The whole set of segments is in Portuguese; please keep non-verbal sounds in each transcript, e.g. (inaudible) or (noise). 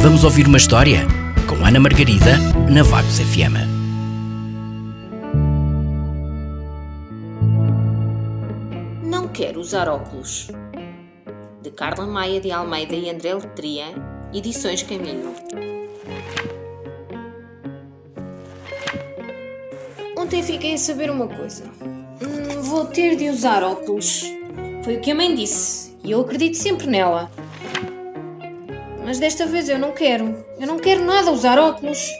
Vamos ouvir uma história? Com Ana Margarida, na Vagos FM. Não quero usar óculos. De Carla Maia de Almeida e André Letria, Edições Caminho. Ontem fiquei a saber uma coisa. Hum, vou ter de usar óculos. Foi o que a mãe disse e eu acredito sempre nela. Mas desta vez eu não quero. Eu não quero nada usar óculos.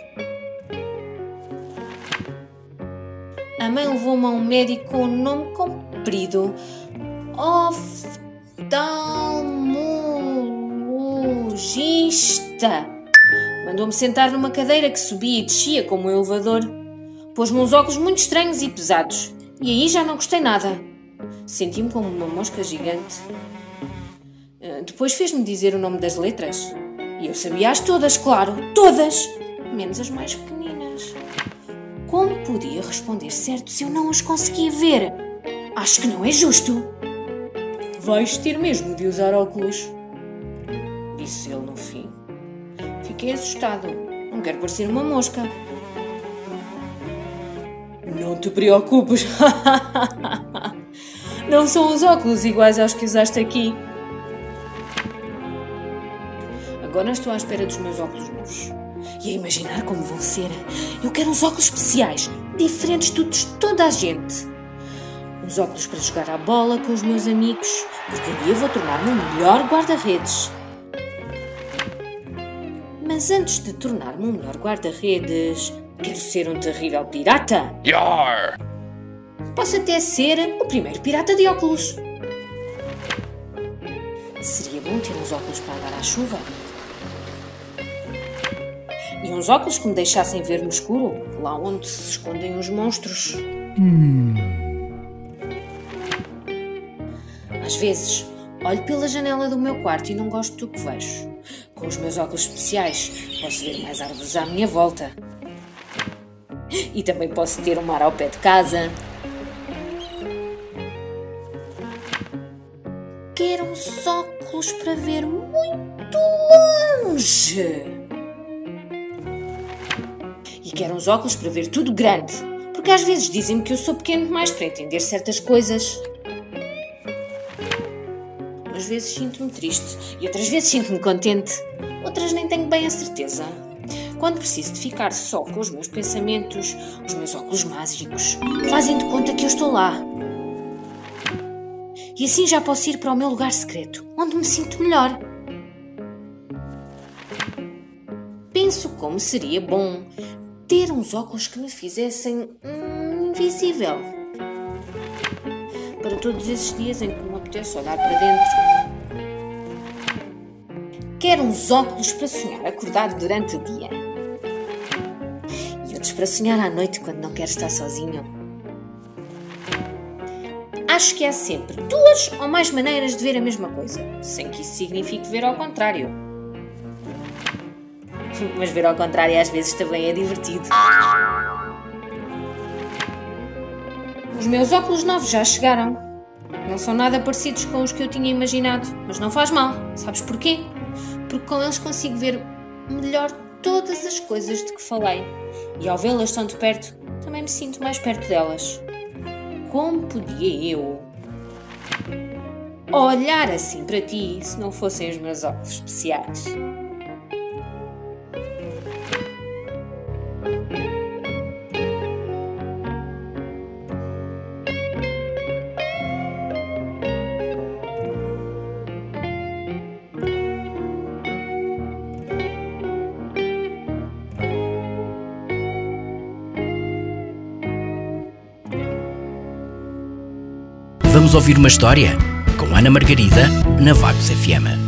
A mãe levou-me a um médico com um nome comprido. Oftalmologista. Mandou-me sentar numa cadeira que subia e descia como um elevador. Pôs-me uns óculos muito estranhos e pesados. E aí já não gostei nada. Senti-me como uma mosca gigante. Uh, Depois fez-me dizer o nome das letras. E eu sabia-as todas, claro, todas! Menos as mais pequeninas. Como podia responder certo se eu não as conseguia ver? Acho que não é justo. Vais ter mesmo de usar óculos, disse ele no fim. Fiquei assustado. Não quero parecer uma mosca. Não te preocupes. (laughs) Não são os óculos iguais aos que usaste aqui. Agora estou à espera dos meus óculos novos. E a imaginar como vão ser. Eu quero uns óculos especiais, diferentes de toda a gente. Uns óculos para jogar à bola com os meus amigos, porque um dia vou tornar-me o melhor guarda-redes. Mas antes de tornar-me um melhor guarda-redes, quero ser um terrível pirata. Yar! Posso até ser o primeiro pirata de óculos. Seria bom ter uns óculos para andar à chuva. E uns óculos que me deixassem ver no escuro, lá onde se escondem os monstros. Às vezes, olho pela janela do meu quarto e não gosto do que vejo. Com os meus óculos especiais, posso ver mais árvores à minha volta. E também posso ter um mar ao pé de casa. Quero uns óculos para ver muito longe. Quero uns óculos para ver tudo grande. Porque às vezes dizem-me que eu sou pequeno demais para entender certas coisas. Às vezes sinto-me triste e outras vezes sinto-me contente. Outras nem tenho bem a certeza. Quando preciso de ficar só com os meus pensamentos, os meus óculos mágicos fazem de conta que eu estou lá. E assim já posso ir para o meu lugar secreto, onde me sinto melhor. Penso como seria bom ter uns óculos que me fizessem hum, invisível. Para todos esses dias em que me apetece olhar para dentro. Quero uns óculos para sonhar acordado durante o dia. E outros para sonhar à noite quando não quero estar sozinho. Acho que há sempre duas ou mais maneiras de ver a mesma coisa, sem que isso signifique ver ao contrário. Mas ver ao contrário às vezes também é divertido. Os meus óculos novos já chegaram. Não são nada parecidos com os que eu tinha imaginado, mas não faz mal. Sabes porquê? Porque com eles consigo ver melhor todas as coisas de que falei. E ao vê-las tão de perto, também me sinto mais perto delas. Como podia eu olhar assim para ti se não fossem os meus óculos especiais? Vamos ouvir uma história? Com Ana Margarida, na Vagos FM.